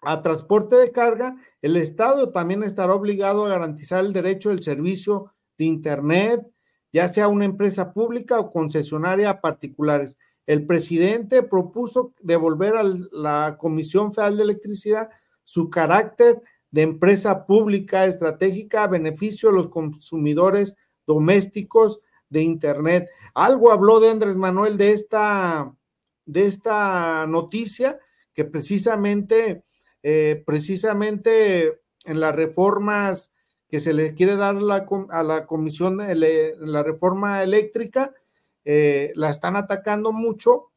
a transporte de carga, el Estado también estará obligado a garantizar el derecho del servicio de Internet, ya sea una empresa pública o concesionaria a particulares. El presidente propuso devolver a la Comisión Federal de Electricidad su carácter de empresa pública estratégica a beneficio de los consumidores domésticos de Internet. Algo habló de Andrés Manuel de esta, de esta noticia que precisamente, eh, precisamente en las reformas que se le quiere dar a la comisión la reforma eléctrica, eh, la están atacando mucho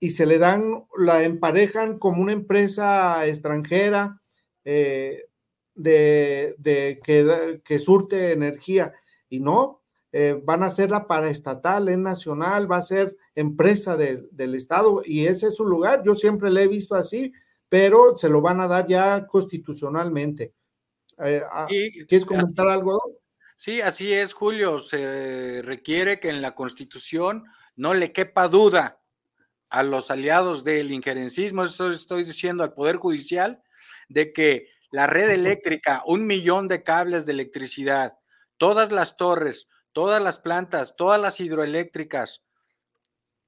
y se le dan, la emparejan como una empresa extranjera eh, de, que, surte energía. Y no, eh, van a ser la paraestatal, es nacional, va a ser empresa del Estado y ese es su lugar. Yo siempre le he visto así, pero se lo van a dar ya constitucionalmente. Eh, ah, ¿Quieres comentar algo? Sí, así es, Julio. Se requiere que en la Constitución no le quepa duda a los aliados del injerencismo, eso estoy diciendo al Poder Judicial, de que la red eléctrica, un millón de cables de electricidad, todas las torres, todas las plantas, todas las hidroeléctricas,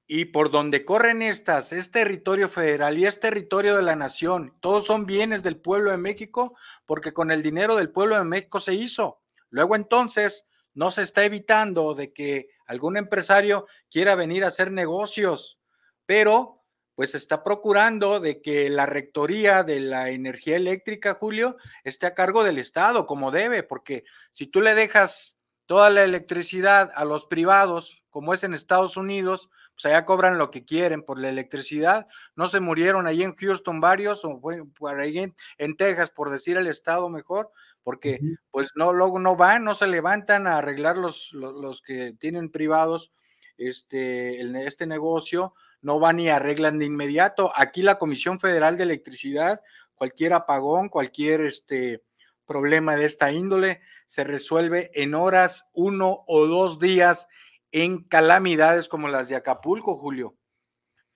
y por donde corren estas, es territorio federal y es territorio de la nación. Todos son bienes del pueblo de México porque con el dinero del pueblo de México se hizo. Luego entonces no se está evitando de que algún empresario quiera venir a hacer negocios, pero pues está procurando de que la rectoría de la energía eléctrica, Julio, esté a cargo del Estado como debe, porque si tú le dejas toda la electricidad a los privados, como es en Estados Unidos, pues allá cobran lo que quieren por la electricidad. No se murieron ahí en Houston varios, o por ahí en, Texas, por decir el estado mejor, porque pues no, luego no van, no se levantan a arreglar los, los, que tienen privados este, este negocio, no van y arreglan de inmediato. Aquí la Comisión Federal de Electricidad, cualquier apagón, cualquier este, problema de esta índole, se resuelve en horas, uno o dos días en calamidades como las de Acapulco, Julio.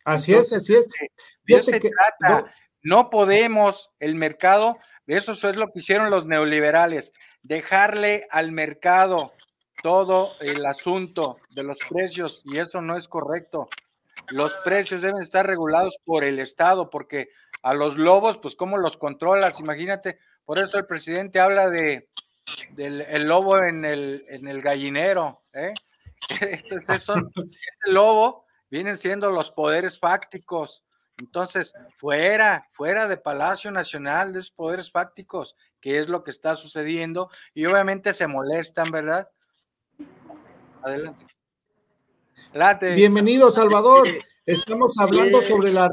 Así es, así es. De se trata. No podemos, el mercado, eso es lo que hicieron los neoliberales, dejarle al mercado todo el asunto de los precios y eso no es correcto. Los precios deben estar regulados por el Estado porque a los lobos, pues cómo los controlas, imagínate, por eso el presidente habla de del el lobo en el, en el gallinero, ¿eh? [laughs] Entonces, eso, ese lobo vienen siendo los poderes fácticos. Entonces, fuera, fuera de Palacio Nacional de esos poderes fácticos, que es lo que está sucediendo, y obviamente se molestan, ¿verdad? Adelante. Bienvenido, Salvador. Estamos hablando sobre la,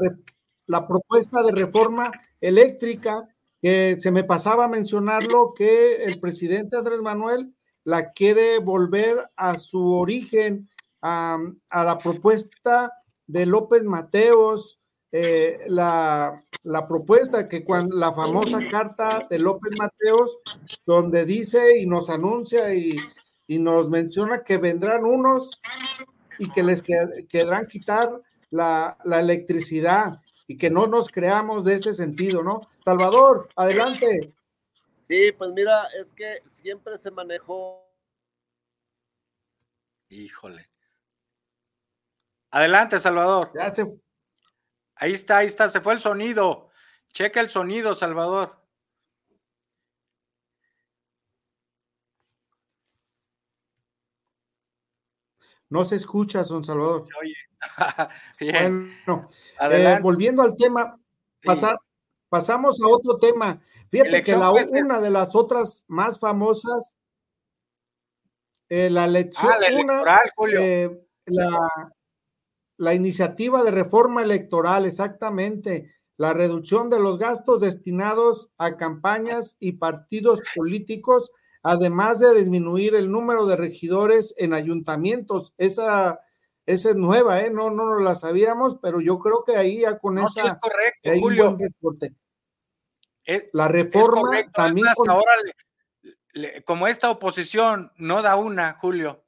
la propuesta de reforma eléctrica, que se me pasaba mencionarlo, que el presidente Andrés Manuel la quiere volver a su origen, a, la propuesta de López Mateos, eh, la, propuesta que cuando la famosa carta de López Mateos, donde dice y nos anuncia y, nos menciona que vendrán unos y que les quedarán quitar la, la, electricidad y que no nos creamos de ese sentido, ¿no? Salvador, adelante. Sí, pues mira, es que siempre se manejó. Híjole. Adelante, Salvador. Ahí está, ahí está, se fue el sonido. Checa el sonido, Salvador. No se escucha, son Salvador. Oye. [laughs] bueno, eh, volviendo al tema, pasar, Pasamos a otro tema. Fíjate que la, una de las otras más famosas, eh, la elección, ah, eh, la, la iniciativa de reforma electoral, exactamente, la reducción de los gastos destinados a campañas y partidos políticos, además de disminuir el número de regidores en ayuntamientos. Esa, esa es nueva, ¿eh? No, no, la sabíamos, pero yo creo que ahí ya con esa. es correcto, Julio la reforma también. Ahora, como esta oposición no da una, Julio,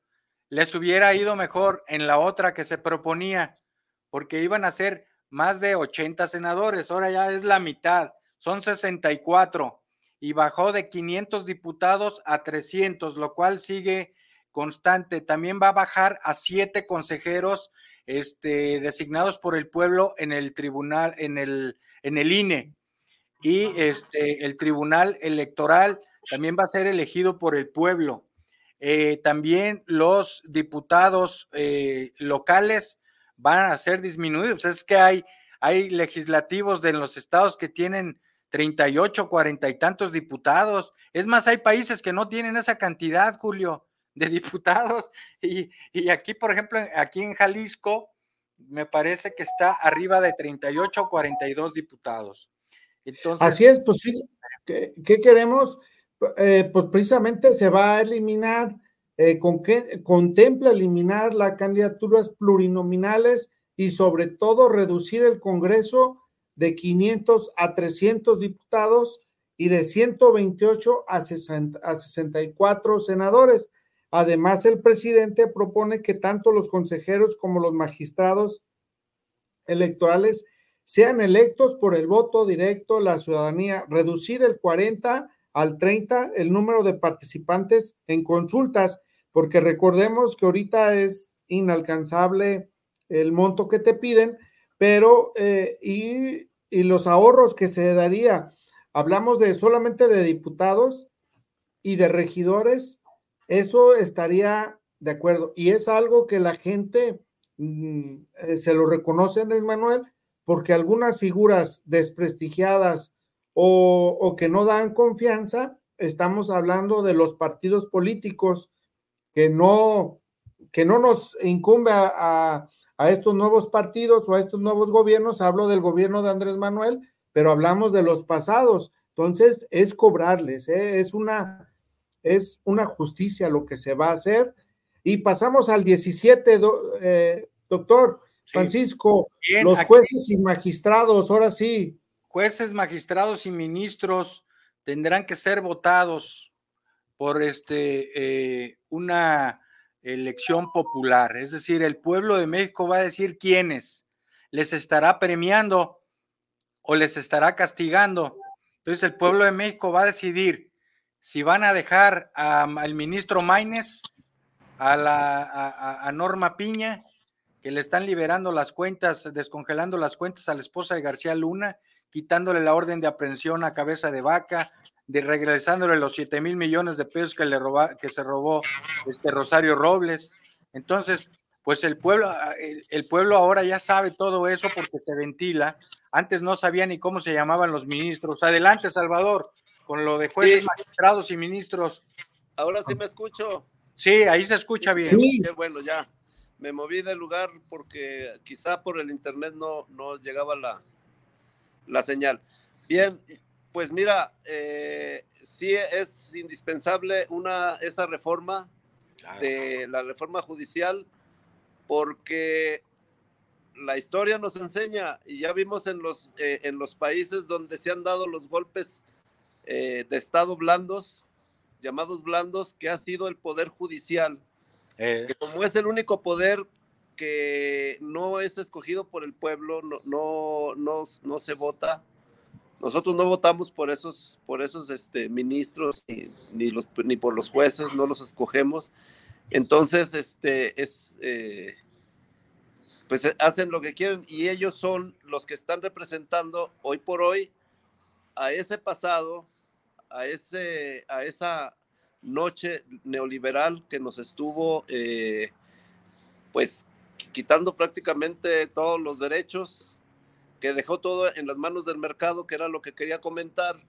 les hubiera ido mejor en la otra que se proponía, porque iban a ser más de 80 senadores, ahora ya es la mitad, son 64 y bajó de 500 diputados a 300, lo cual sigue constante. También va a bajar a siete consejeros este, designados por el pueblo en el tribunal, en el, en el INE y este, el Tribunal Electoral también va a ser elegido por el pueblo. Eh, también los diputados eh, locales van a ser disminuidos. Es que hay, hay legislativos de los estados que tienen 38, 40 y tantos diputados. Es más, hay países que no tienen esa cantidad, Julio, de diputados. [laughs] Y, y aquí, por ejemplo, aquí en Jalisco, me parece que está arriba de 38 o 42 diputados. Así es, pues ¿qué, queremos? Eh, pues precisamente se va a eliminar, eh, con que contempla eliminar las candidaturas plurinominales y sobre todo reducir el Congreso de 500 a 300 diputados y de 128 a, 60, a 64 senadores. Además, el presidente propone que tanto los consejeros como los magistrados electorales sean electos por el voto directo la ciudadanía, reducir el 40 al 30 el número de participantes en consultas, porque recordemos que ahorita es inalcanzable el monto que te piden, pero eh, y, y los ahorros que se daría, hablamos de solamente de diputados y de regidores, eso estaría de acuerdo. Y es algo que la gente mm, eh, se lo reconoce, Andrés Manuel, porque algunas figuras desprestigiadas o, que no dan confianza, estamos hablando de los partidos políticos que no, que no nos incumbe a, estos nuevos partidos o a estos nuevos gobiernos, hablo del gobierno de Andrés Manuel, pero hablamos de los pasados. Entonces, es cobrarles, ¿eh? es, una, es una justicia lo que se va a hacer. Y pasamos al 17, eh, doctor Francisco, los jueces y magistrados, ahora sí, jueces, magistrados y ministros tendrán que ser votados por este, eh, una elección popular. Es decir, el pueblo de México va a decir quiénes les estará premiando o les estará castigando. Entonces el pueblo de México va a decidir si van a dejar al ministro Maines, a, la, a Norma Piña, que le están liberando las cuentas, descongelando las cuentas a la esposa de García Luna quitándole la orden de aprehensión a cabeza de vaca, de regresándole los 7 mil millones de pesos que, le roba, que se robó este Rosario Robles. Entonces, pues el pueblo, el, pueblo ahora ya sabe todo eso porque se ventila. Antes no sabía ni cómo se llamaban los ministros. Adelante, Salvador, con lo de jueces, magistrados y ministros. Ahora sí me escucho. Sí, ahí se escucha bien. Sí. Qué bueno, ya. Me moví del lugar porque quizá por el internet no, no llegaba la, la señal. Bien, pues mira, eh, sí es indispensable una, esa reforma de la reforma judicial porque la historia nos enseña y ya vimos en los, eh, en los países donde se han dado los golpes eh, de Estado blandos, llamados blandos, que ha sido el poder judicial, que como es el único poder que no es escogido por el pueblo, no, no, no, no se vota. Nosotros no votamos por esos, por esos este, ministros ni, los, ni por los jueces, no los escogemos. Entonces, este, es, eh, pues eh, hacen lo que quieren y ellos son los que están representando hoy por hoy a ese pasado, a, ese, a esa noche neoliberal que nos estuvo, eh, pues quitando prácticamente todos los derechos, que dejó todo en las manos del mercado, que era lo que quería comentar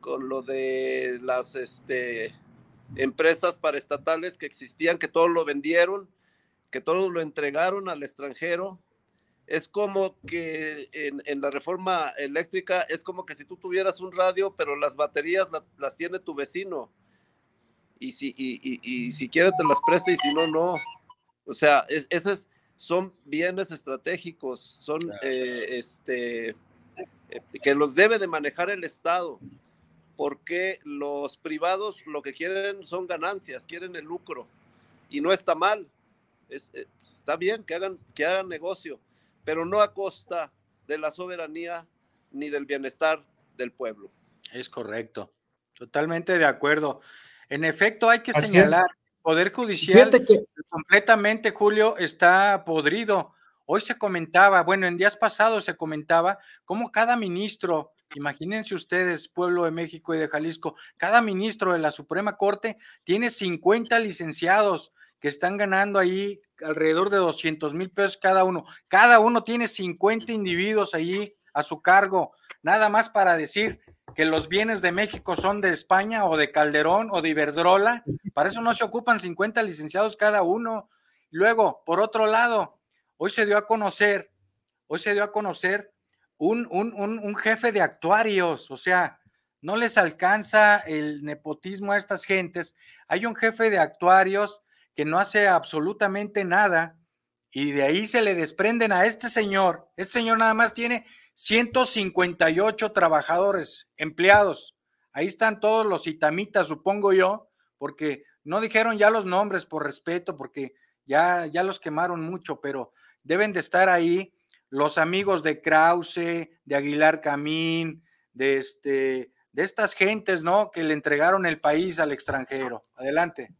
con lo de las este, empresas paraestatales que existían, que todo lo vendieron, que todo lo entregaron al extranjero. Es como que en, la reforma eléctrica es como que si tú tuvieras un radio, pero las baterías las tiene tu vecino. Y si, y, si quiere te las presta y si no, no. O sea, es, ese es, son bienes estratégicos, son eh, este, eh, que los debe de manejar el Estado, porque los privados lo que quieren son ganancias, quieren el lucro, y no está mal, eh, está bien que hagan, que hagan negocio, pero no a costa de la soberanía ni del bienestar del pueblo. Es correcto, totalmente de acuerdo. En efecto, hay que señalar Poder Judicial completamente, Julio, está podrido. Hoy se comentaba, bueno, en días pasados se comentaba cómo cada ministro, imagínense ustedes, pueblo de México y de Jalisco, cada ministro de la Suprema Corte tiene 50 licenciados que están ganando ahí alrededor de 200 mil pesos cada uno. Cada uno tiene 50 individuos ahí a su cargo, nada más para decir, que los bienes de México son de España o de Calderón o de Iberdrola. Para eso no se ocupan 50 licenciados cada uno. Luego, por otro lado, hoy se dio a conocer, hoy se dio a conocer un, un, jefe de actuarios, o sea, no les alcanza el nepotismo a estas gentes. Hay un jefe de actuarios que no hace absolutamente nada y de ahí se le desprenden a este señor. Este señor nada más tiene 158 trabajadores, empleados. Ahí están todos los itamitas, supongo yo, porque no dijeron ya los nombres por respeto, porque ya, ya los quemaron mucho, pero deben de estar ahí los amigos de Krause, de Aguilar Camín, de, este, de estas gentes, ¿no? Que le entregaron el país al extranjero. Adelante.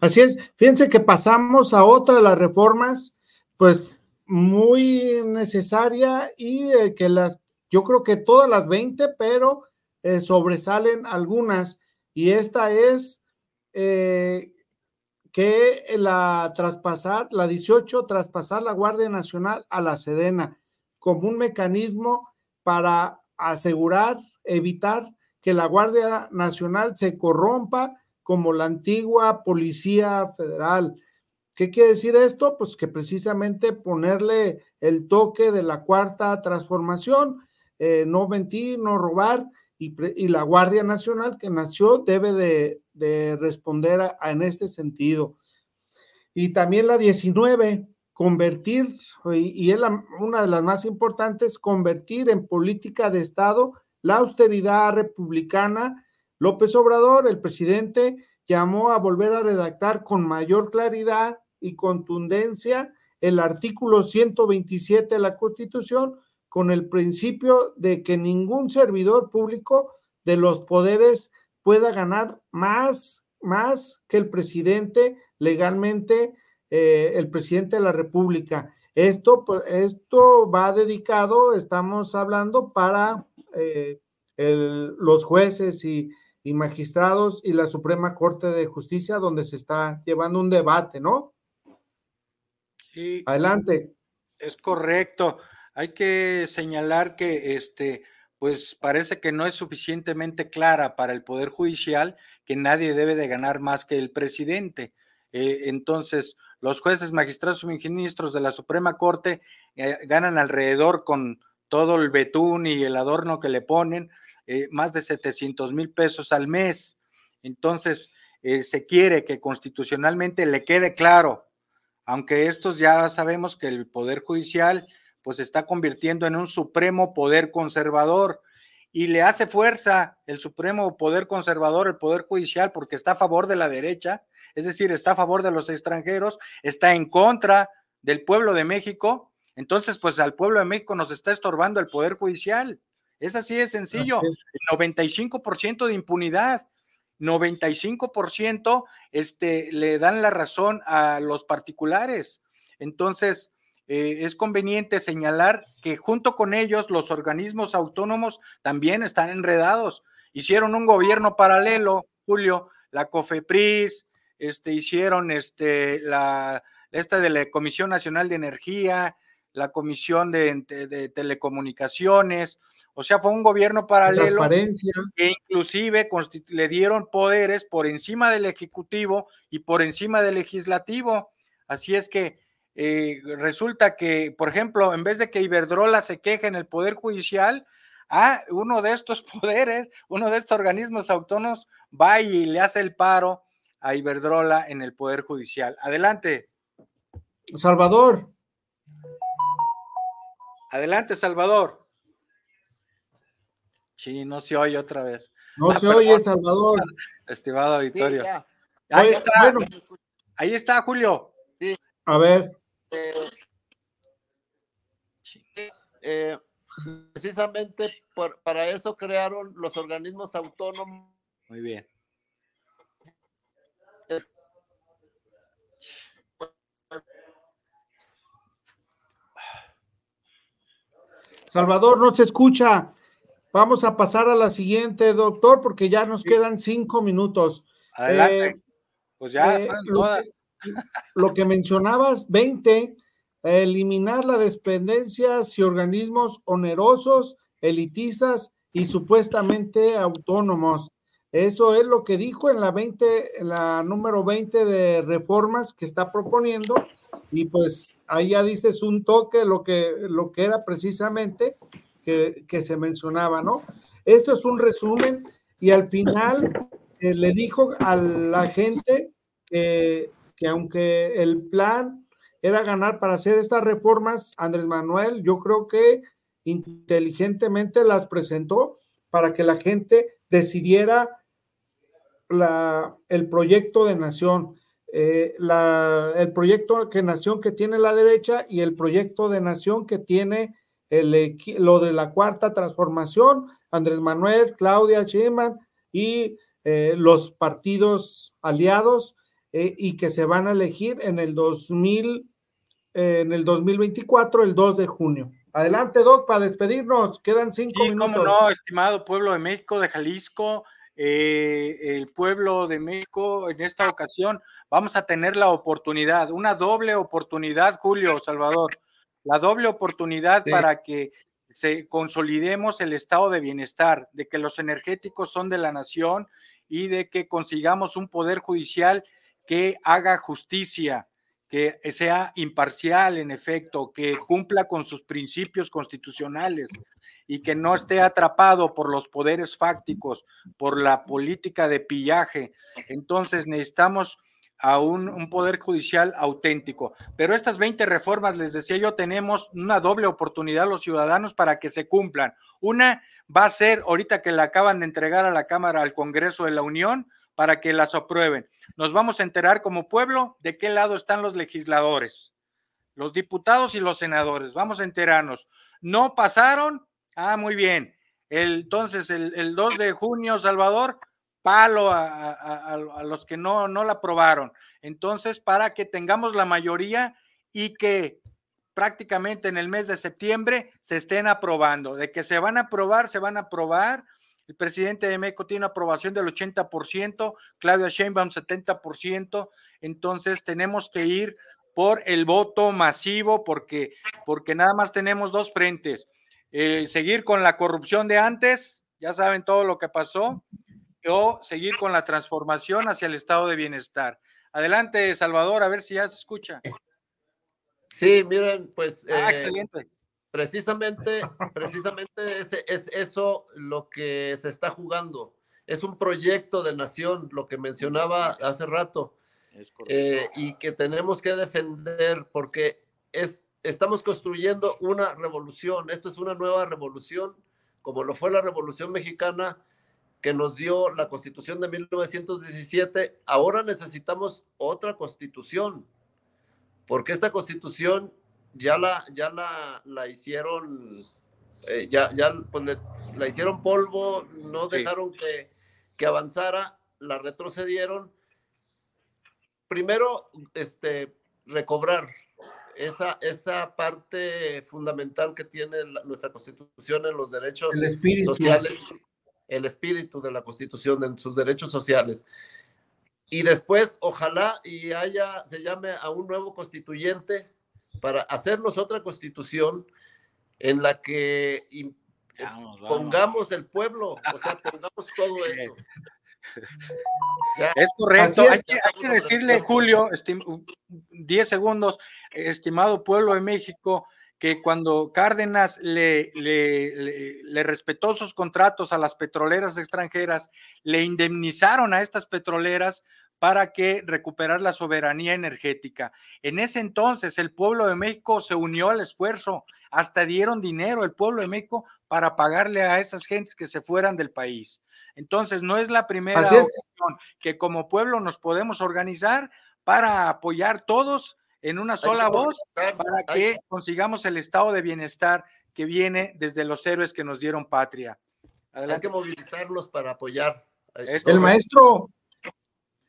Así es, fíjense que pasamos a otra de las reformas, pues muy necesaria y eh, que las, yo creo que todas las 20, pero eh, sobresalen algunas. Y esta es eh, que la traspasar, la 18, traspasar la Guardia Nacional a la Sedena como un mecanismo para asegurar, evitar que la Guardia Nacional se corrompa como la antigua Policía Federal. ¿Qué quiere decir esto? Pues que precisamente ponerle el toque de la cuarta transformación, eh, no mentir, no robar, y, la Guardia Nacional que nació debe de, responder en este sentido. Y también la 19, convertir, y, es una de las más importantes, convertir en política de Estado la austeridad republicana. López Obrador, el presidente, llamó a volver a redactar con mayor claridad y contundencia el artículo 127 de la Constitución con el principio de que ningún servidor público de los poderes pueda ganar más, más que el presidente legalmente, eh, el presidente de la República. Esto, pues, esto va dedicado, estamos hablando para eh, los jueces y, y magistrados y la Suprema Corte de Justicia, donde se está llevando un debate, ¿no? Sí. Adelante. Es correcto. Hay que señalar que este, pues parece que no es suficientemente clara para el Poder Judicial que nadie debe de ganar más que el presidente. Eh, entonces, los jueces, magistrados y ministros de la Suprema Corte eh, ganan alrededor con todo el betún y el adorno que le ponen, eh, más de 700 mil pesos al mes. Entonces, se quiere que constitucionalmente le quede claro, aunque estos ya sabemos que el Poder Judicial pues se está convirtiendo en un supremo poder conservador y le hace fuerza el supremo poder conservador, el poder judicial, porque está a favor de la derecha, es decir, está a favor de los extranjeros, está en contra del pueblo de México. Entonces, pues al pueblo de México nos está estorbando el poder judicial. Es así de sencillo. 95% de impunidad. 95% este, le dan la razón a los particulares. Entonces, eh, es conveniente señalar que junto con ellos los organismos autónomos también están enredados. Hicieron un gobierno paralelo, Julio, la COFEPRIS, este, hicieron este, la, esta de la Comisión Nacional de Energía, la Comisión de, Telecomunicaciones, o sea, fue un gobierno paralelo que inclusive le dieron poderes por encima del Ejecutivo y por encima del Legislativo. Así es que eh, resulta que, por ejemplo, en vez de que Iberdrola se queje en el Poder Judicial, a uno de estos [laughs] poderes, uno de estos organismos autónomos, va y le hace el paro a Iberdrola en el Poder Judicial. Adelante. Salvador. Adelante, Salvador. Sí, no se oye otra vez. No ah, se oye, Salvador. Estimado auditorio. Ahí está. Ahí está, Julio. A ver. Eh, precisamente para eso crearon los organismos autónomos. Muy bien. Salvador, no se escucha. Vamos a pasar a la siguiente, doctor, porque ya nos quedan cinco minutos. Adelante. Eh, pues ya, eh, lo que mencionabas, 20, eliminar las dependencias y organismos onerosos, elitistas y supuestamente autónomos. Eso es lo que dijo en la 20, la número 20 de reformas que está proponiendo. Y pues ahí ya dices un toque lo que, lo que era precisamente que, se mencionaba, ¿no? Esto es un resumen y al final eh, le dijo a la gente que que aunque el plan era ganar para hacer estas reformas, Andrés Manuel, yo creo que inteligentemente las presentó para que la gente decidiera la, el proyecto de nación, eh, la, el proyecto de nación que tiene la derecha y el proyecto de nación que tiene el, lo de la cuarta transformación, Andrés Manuel, Claudia Sheinbaum y eh, los partidos aliados eh, y que se van a elegir en el 2000, eh, en el 2024, el 2 de junio. Adelante, Doc, para despedirnos. Quedan cinco sí, minutos. no, estimado pueblo de México, de Jalisco, eh, el pueblo de México en esta ocasión vamos a tener la oportunidad, una doble oportunidad, Julio Salvador, la doble oportunidad para que se consolidemos el estado de bienestar, de que los energéticos son de la nación y de que consigamos un poder judicial que haga justicia, que sea imparcial en efecto, que cumpla con sus principios constitucionales y que no esté atrapado por los poderes fácticos, por la política de pillaje. Entonces necesitamos a un, poder judicial auténtico. Pero estas 20 reformas, les decía yo, tenemos una doble oportunidad los ciudadanos para que se cumplan. Una va a ser ahorita que la acaban de entregar a la Cámara, al Congreso de la Unión, para que las aprueben. Nos vamos a enterar como pueblo de qué lado están los legisladores, los diputados y los senadores. Vamos a enterarnos. ¿No pasaron? Ah, muy bien. entonces, el, 2 de junio, Salvador, palo a, los que no, no la aprobaron. Entonces, para que tengamos la mayoría y que prácticamente en el mes de septiembre se estén aprobando. De que se van a aprobar, se van a aprobar el presidente de México tiene una aprobación del 80%, Claudia Sheinbaum 70%, entonces tenemos que ir por el voto masivo porque, porque nada más tenemos dos frentes. Eh, seguir con la corrupción de antes, ya saben todo lo que pasó, o seguir con la transformación hacia el estado de bienestar. Adelante, Salvador, a ver si ya se escucha. Sí, miren, pues. Ah, eh, excelente. Precisamente, precisamente es, es eso lo que se está jugando. Es un proyecto de nación, lo que mencionaba hace rato, eh, y que tenemos que defender porque es, estamos construyendo una revolución. Esto es una nueva revolución, como lo fue la Revolución Mexicana que nos dio la Constitución de 1917. Ahora necesitamos otra constitución, porque esta constitución ya la, ya la, la hicieron, eh, ya, ya pues, la hicieron polvo, no dejaron que, que, avanzara, la retrocedieron. Primero, este, recobrar esa, esa parte fundamental que tiene nuestra constitución en los derechos sociales, el espíritu de la constitución, en sus derechos sociales. Y después, ojalá y haya, se llame a un nuevo constituyente para hacernos otra constitución en la que pongamos el pueblo, o sea, pongamos todo [laughs] eso. es correcto, hay, que, decirle, Julio, 10 segundos, estimado pueblo de México, que cuando Cárdenas le, le, le, respetó sus contratos a las petroleras extranjeras, le indemnizaron a estas petroleras para que recuperar la soberanía energética. En ese entonces el pueblo de México se unió al esfuerzo, hasta dieron dinero el pueblo de México para pagarle a esas gentes que se fueran del país. Entonces no es la primera ocasión que como pueblo nos podemos organizar para apoyar todos en una sola voz para que consigamos el estado de bienestar que viene desde los héroes que nos dieron patria. Hay que movilizarlos para apoyar. El maestro,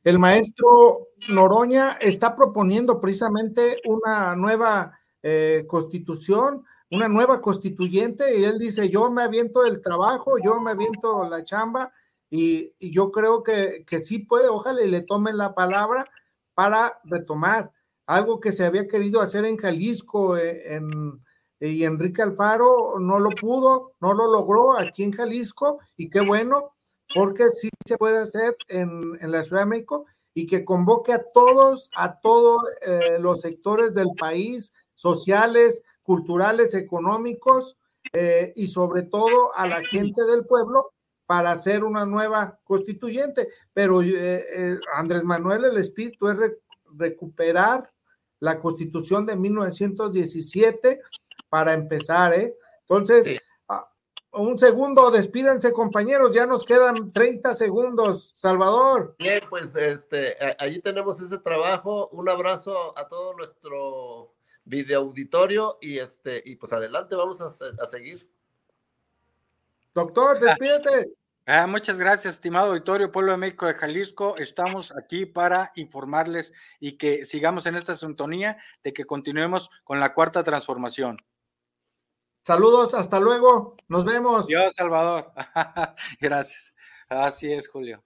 el maestro Noroña está proponiendo precisamente una nueva eh, constitución, una nueva constituyente, y él dice, yo me aviento el trabajo, yo me aviento la chamba, y, yo creo que, que, sí puede, ojalá y le tome la palabra para retomar algo que se había querido hacer en Jalisco, eh, en, y Enrique Alfaro no lo pudo, no lo logró aquí en Jalisco, y qué bueno, porque sí se puede hacer en, la Ciudad de México y que convoque a todos, a todos eh, los sectores del país, sociales, culturales, económicos eh, y sobre todo a la gente del pueblo para hacer una nueva constituyente. Pero eh, Andrés Manuel, el espíritu es recuperar la constitución de 1917 para empezar, ¿eh? Entonces, un segundo, despídanse compañeros, ya nos quedan 30 segundos. Salvador. Bien, pues este, allí tenemos ese trabajo. Un abrazo a todo nuestro video auditorio y este, y pues adelante, vamos a, seguir. Doctor, despídete. Ah, ah, muchas gracias, estimado auditorio Pueblo de México de Jalisco. Estamos aquí para informarles y que sigamos en esta sintonía de que continuemos con la cuarta transformación. Saludos, hasta luego, nos vemos. Dios, Salvador. [laughs] Gracias. Así es, Julio.